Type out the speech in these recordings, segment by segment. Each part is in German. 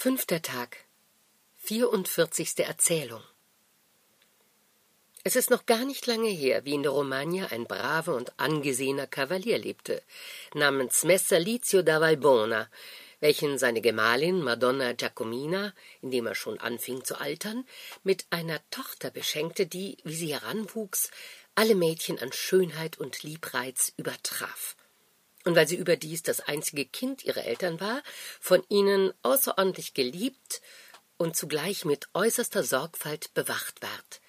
Fünfter Tag. Vierundvierzigste Erzählung. Es ist noch gar nicht lange her, wie in der Romagna ein braver und angesehener Kavalier lebte, namens Messer Lizio da Valbona, welchen seine Gemahlin Madonna Giacomina, indem er schon anfing zu altern, mit einer Tochter beschenkte, die, wie sie heranwuchs, alle Mädchen an Schönheit und Liebreiz übertraf und weil sie überdies das einzige Kind ihrer Eltern war, von ihnen außerordentlich geliebt und zugleich mit äußerster Sorgfalt bewacht ward,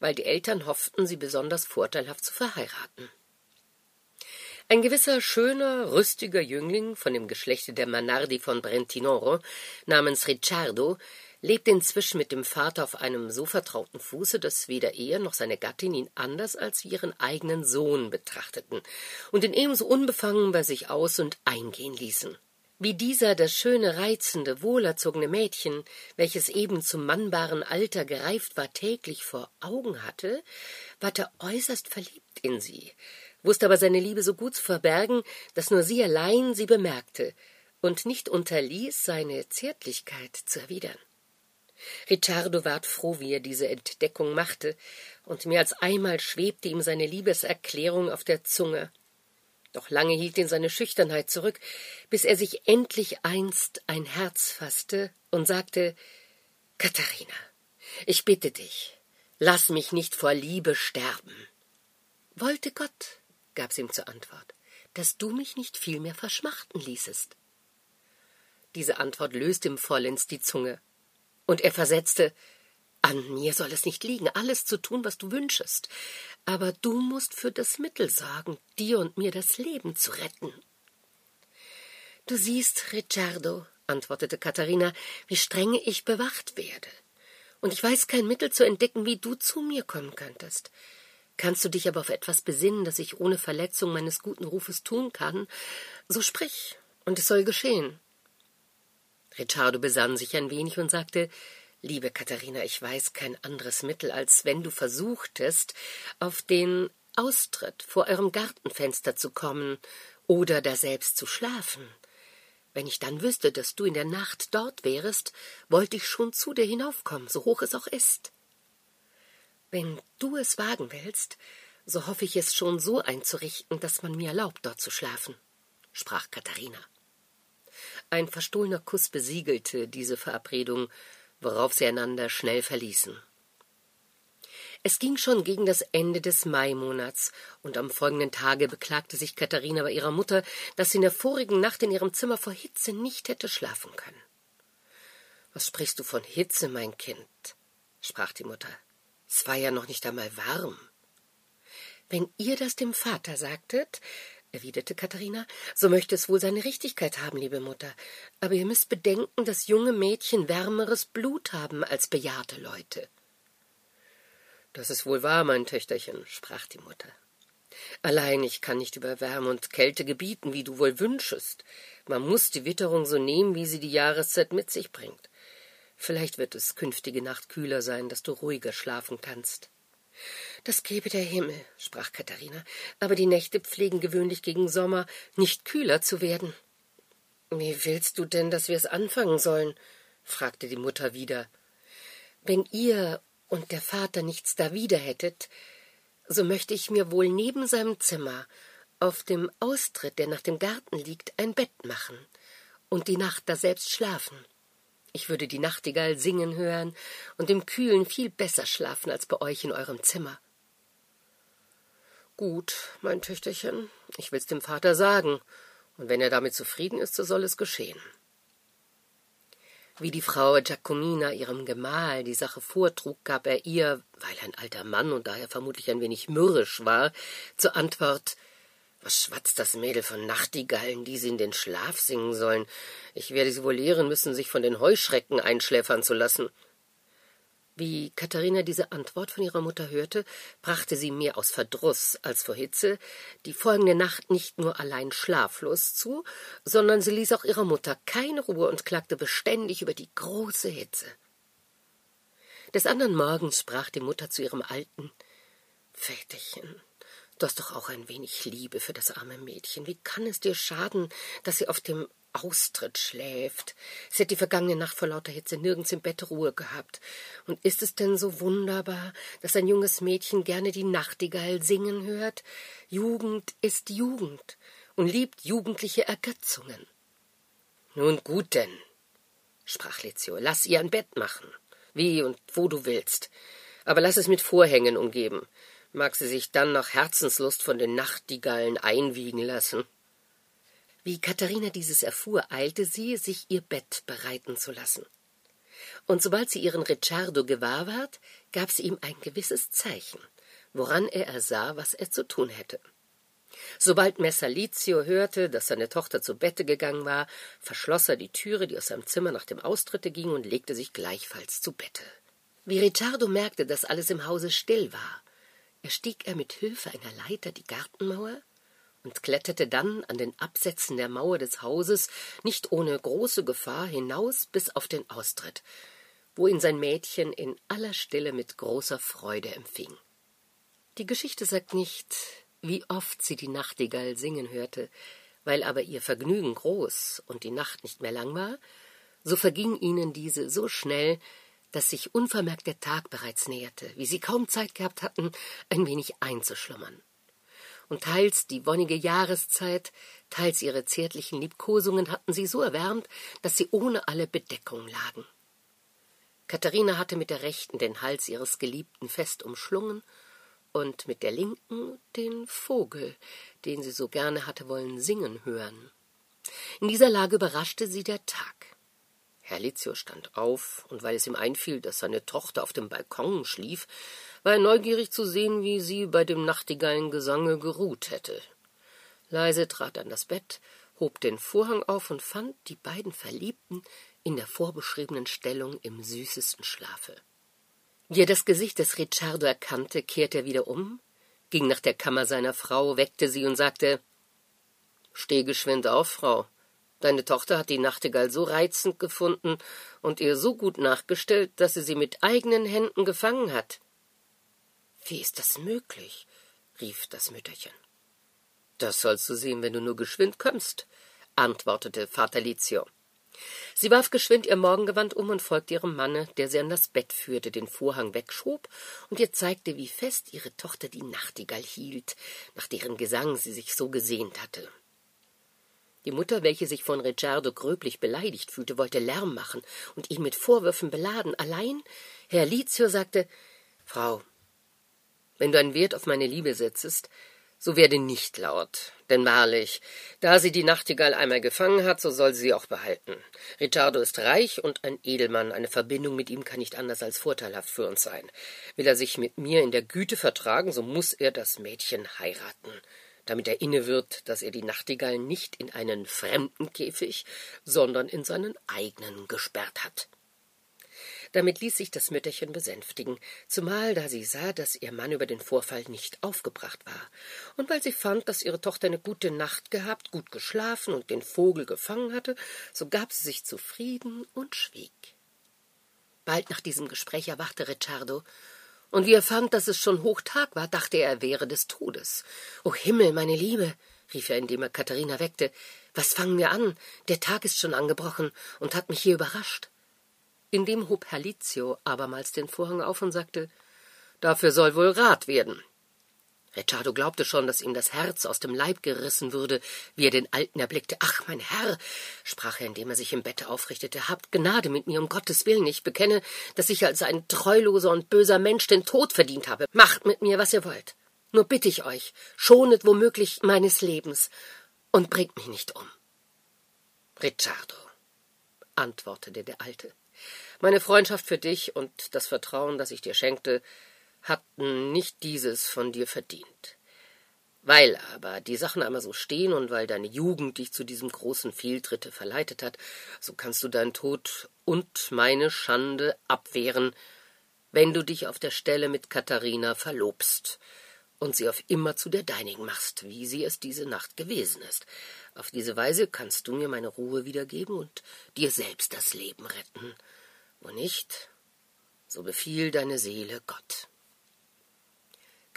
weil die Eltern hofften, sie besonders vorteilhaft zu verheiraten. Ein gewisser schöner, rüstiger Jüngling von dem Geschlechte der Manardi von Brentinoro namens Ricciardo lebte inzwischen mit dem Vater auf einem so vertrauten Fuße, dass weder er noch seine Gattin ihn anders als wie ihren eigenen Sohn betrachteten und ihn ebenso unbefangen bei sich aus und eingehen ließen. Wie dieser das schöne, reizende, wohlerzogene Mädchen, welches eben zum mannbaren Alter gereift war, täglich vor Augen hatte, ward er äußerst verliebt in sie, wusste aber seine Liebe so gut zu verbergen, dass nur sie allein sie bemerkte und nicht unterließ, seine Zärtlichkeit zu erwidern. Ricciardo ward froh, wie er diese Entdeckung machte, und mehr als einmal schwebte ihm seine Liebeserklärung auf der Zunge. Doch lange hielt ihn seine Schüchternheit zurück, bis er sich endlich einst ein Herz fasste und sagte Katharina, ich bitte dich, lass mich nicht vor Liebe sterben. Wollte Gott, gab sie ihm zur Antwort, dass du mich nicht vielmehr verschmachten ließest. Diese Antwort löste ihm vollends die Zunge. Und er versetzte An mir soll es nicht liegen, alles zu tun, was du wünschest, aber du musst für das Mittel sorgen, dir und mir das Leben zu retten. Du siehst, Ricciardo, antwortete Katharina, wie strenge ich bewacht werde. Und ich weiß kein Mittel zu entdecken, wie du zu mir kommen könntest. Kannst du dich aber auf etwas besinnen, das ich ohne Verletzung meines guten Rufes tun kann, so sprich, und es soll geschehen. Ricciardo besann sich ein wenig und sagte Liebe Katharina, ich weiß kein anderes Mittel, als wenn du versuchtest, auf den Austritt vor eurem Gartenfenster zu kommen oder daselbst zu schlafen. Wenn ich dann wüsste, dass du in der Nacht dort wärest, wollte ich schon zu dir hinaufkommen, so hoch es auch ist. Wenn du es wagen willst, so hoffe ich es schon so einzurichten, dass man mir erlaubt, dort zu schlafen, sprach Katharina. Ein verstohlener Kuss besiegelte diese Verabredung, worauf sie einander schnell verließen. Es ging schon gegen das Ende des Maimonats, und am folgenden Tage beklagte sich Katharina bei ihrer Mutter, dass sie in der vorigen Nacht in ihrem Zimmer vor Hitze nicht hätte schlafen können. Was sprichst du von Hitze, mein Kind? sprach die Mutter. Es war ja noch nicht einmal warm. Wenn ihr das dem Vater sagtet, erwiderte Katharina, so möchte es wohl seine Richtigkeit haben, liebe Mutter. Aber ihr müsst bedenken, dass junge Mädchen wärmeres Blut haben als bejahrte Leute. Das ist wohl wahr, mein Töchterchen, sprach die Mutter. Allein ich kann nicht über Wärme und Kälte gebieten, wie du wohl wünschest. Man muss die Witterung so nehmen, wie sie die Jahreszeit mit sich bringt. Vielleicht wird es künftige Nacht kühler sein, dass du ruhiger schlafen kannst. Das gebe der Himmel, sprach Katharina, aber die Nächte pflegen gewöhnlich gegen Sommer nicht kühler zu werden. Wie willst du denn, dass wir es anfangen sollen? fragte die Mutter wieder. Wenn ihr und der Vater nichts dawider hättet, so möchte ich mir wohl neben seinem Zimmer auf dem Austritt, der nach dem Garten liegt, ein Bett machen und die Nacht daselbst schlafen. Ich würde die Nachtigall singen hören und im Kühlen viel besser schlafen als bei euch in eurem Zimmer. Gut, mein Töchterchen, ich will's dem Vater sagen, und wenn er damit zufrieden ist, so soll es geschehen. Wie die Frau Giacomina ihrem Gemahl die Sache vortrug, gab er ihr, weil ein alter Mann und daher vermutlich ein wenig mürrisch war, zur Antwort Was schwatzt das Mädel von Nachtigallen, die sie in den Schlaf singen sollen? Ich werde sie wohl lehren müssen, sich von den Heuschrecken einschläfern zu lassen. Wie Katharina diese Antwort von ihrer Mutter hörte, brachte sie mehr aus Verdruß als vor Hitze die folgende Nacht nicht nur allein schlaflos zu, sondern sie ließ auch ihrer Mutter keine Ruhe und klagte beständig über die große Hitze. Des andern Morgens sprach die Mutter zu ihrem Alten Väterchen, du hast doch auch ein wenig Liebe für das arme Mädchen. Wie kann es dir schaden, dass sie auf dem Austritt schläft. Sie hat die vergangene Nacht vor lauter Hitze nirgends im Bett Ruhe gehabt. Und ist es denn so wunderbar, dass ein junges Mädchen gerne die Nachtigall singen hört? Jugend ist Jugend und liebt jugendliche Ergötzungen. Nun gut denn, sprach Lezio, lass ihr ein Bett machen, wie und wo du willst, aber lass es mit Vorhängen umgeben. Mag sie sich dann nach Herzenslust von den Nachtigallen einwiegen lassen. Wie Katharina dieses erfuhr, eilte sie, sich ihr Bett bereiten zu lassen. Und sobald sie ihren Ricciardo gewahr ward, gab sie ihm ein gewisses Zeichen, woran er ersah, was er zu tun hätte. Sobald Messer Lizio hörte, dass seine Tochter zu Bette gegangen war, verschloss er die Türe, die aus seinem Zimmer nach dem Austritte ging, und legte sich gleichfalls zu Bette. Wie Ricciardo merkte, dass alles im Hause still war, erstieg er mit Hilfe einer Leiter die Gartenmauer und kletterte dann an den Absätzen der Mauer des Hauses nicht ohne große Gefahr hinaus bis auf den Austritt, wo ihn sein Mädchen in aller Stille mit großer Freude empfing. Die Geschichte sagt nicht, wie oft sie die Nachtigall singen hörte, weil aber ihr Vergnügen groß und die Nacht nicht mehr lang war, so verging ihnen diese so schnell, dass sich unvermerkt der Tag bereits näherte, wie sie kaum Zeit gehabt hatten, ein wenig einzuschlummern. Und teils die wonnige Jahreszeit, teils ihre zärtlichen Liebkosungen hatten sie so erwärmt, dass sie ohne alle Bedeckung lagen. Katharina hatte mit der rechten den Hals ihres Geliebten fest umschlungen und mit der linken den Vogel, den sie so gerne hatte wollen singen hören. In dieser Lage überraschte sie der Tag. Herr Lizio stand auf, und weil es ihm einfiel, dass seine Tochter auf dem Balkon schlief, war er neugierig zu sehen, wie sie bei dem Nachtigallengesange geruht hätte. Leise trat er an das Bett, hob den Vorhang auf und fand die beiden Verliebten in der vorbeschriebenen Stellung im süßesten Schlafe. Wie er das Gesicht des Ricciardo erkannte, kehrte er wieder um, ging nach der Kammer seiner Frau, weckte sie und sagte Steh geschwind auf, Frau. Deine Tochter hat die Nachtigall so reizend gefunden und ihr so gut nachgestellt, dass sie sie mit eigenen Händen gefangen hat. Wie ist das möglich? rief das Mütterchen. Das sollst du sehen, wenn du nur geschwind kommst, antwortete Vater Lizio. Sie warf geschwind ihr Morgengewand um und folgte ihrem Manne, der sie an das Bett führte, den Vorhang wegschob und ihr zeigte, wie fest ihre Tochter die Nachtigall hielt, nach deren Gesang sie sich so gesehnt hatte. Die Mutter, welche sich von Ricciardo gröblich beleidigt fühlte, wollte Lärm machen und ihn mit Vorwürfen beladen. Allein Herr Lizio sagte Frau, wenn du einen Wert auf meine Liebe setzest, so werde nicht laut, denn wahrlich, da sie die Nachtigall einmal gefangen hat, so soll sie sie auch behalten. Ricciardo ist reich und ein Edelmann, eine Verbindung mit ihm kann nicht anders als vorteilhaft für uns sein. Will er sich mit mir in der Güte vertragen, so muss er das Mädchen heiraten, damit er inne wird, dass er die Nachtigall nicht in einen fremden Käfig, sondern in seinen eigenen gesperrt hat. Damit ließ sich das Mütterchen besänftigen, zumal da sie sah, dass ihr Mann über den Vorfall nicht aufgebracht war, und weil sie fand, dass ihre Tochter eine gute Nacht gehabt, gut geschlafen und den Vogel gefangen hatte, so gab sie sich zufrieden und schwieg. Bald nach diesem Gespräch erwachte Ricciardo, und wie er fand, dass es schon Hochtag war, dachte er, er wäre des Todes. O Himmel, meine Liebe, rief er, indem er Katharina weckte, was fangen wir an? Der Tag ist schon angebrochen und hat mich hier überrascht. Indem hob Herr Lizio abermals den Vorhang auf und sagte, Dafür soll wohl Rat werden. Ricciardo glaubte schon, dass ihm das Herz aus dem Leib gerissen würde, wie er den Alten erblickte. Ach, mein Herr, sprach er, indem er sich im Bette aufrichtete, habt Gnade mit mir, um Gottes Willen. Ich bekenne, dass ich als ein treuloser und böser Mensch den Tod verdient habe. Macht mit mir, was ihr wollt. Nur bitte ich euch, schonet womöglich meines Lebens und bringt mich nicht um. Ricciardo, antwortete der Alte, meine Freundschaft für dich und das Vertrauen, das ich dir schenkte, hatten nicht dieses von dir verdient. Weil aber die Sachen einmal so stehen und weil deine Jugend dich zu diesem großen Fehltritte verleitet hat, so kannst du deinen Tod und meine Schande abwehren, wenn du dich auf der Stelle mit Katharina verlobst und sie auf immer zu der deinigen machst, wie sie es diese Nacht gewesen ist. Auf diese Weise kannst du mir meine Ruhe wiedergeben und dir selbst das Leben retten. Wo nicht, so befiehl deine Seele Gott.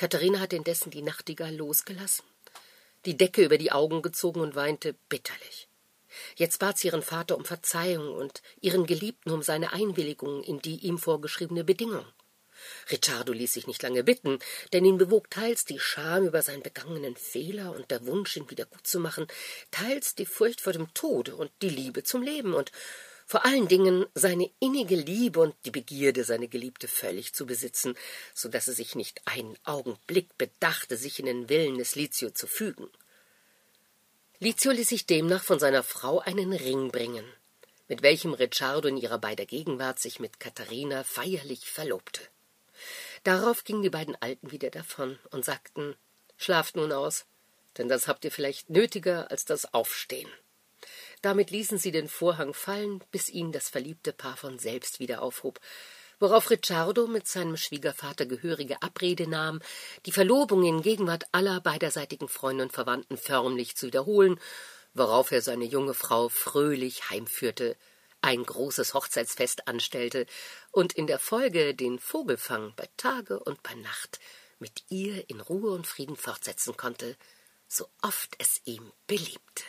Katharina hatte indessen die Nachtigall losgelassen, die Decke über die Augen gezogen und weinte bitterlich. Jetzt bat sie ihren Vater um Verzeihung und ihren Geliebten um seine Einwilligung in die ihm vorgeschriebene Bedingung. Ricciardo ließ sich nicht lange bitten, denn ihn bewog teils die Scham über seinen begangenen Fehler und der Wunsch, ihn wieder gut zu machen, teils die Furcht vor dem Tode und die Liebe zum Leben und vor allen Dingen seine innige Liebe und die Begierde, seine Geliebte völlig zu besitzen, so dass er sich nicht einen Augenblick bedachte, sich in den Willen des Lizio zu fügen. Lizio ließ sich demnach von seiner Frau einen Ring bringen, mit welchem Ricciardo in ihrer beider Gegenwart sich mit Katharina feierlich verlobte. Darauf gingen die beiden Alten wieder davon und sagten Schlaft nun aus, denn das habt ihr vielleicht nötiger als das Aufstehen. Damit ließen sie den Vorhang fallen, bis ihn das verliebte Paar von selbst wieder aufhob, worauf Ricciardo mit seinem Schwiegervater gehörige Abrede nahm, die Verlobung in Gegenwart aller beiderseitigen Freunde und Verwandten förmlich zu wiederholen, worauf er seine junge Frau fröhlich heimführte, ein großes Hochzeitsfest anstellte und in der Folge den Vogelfang bei Tage und bei Nacht mit ihr in Ruhe und Frieden fortsetzen konnte, so oft es ihm beliebte.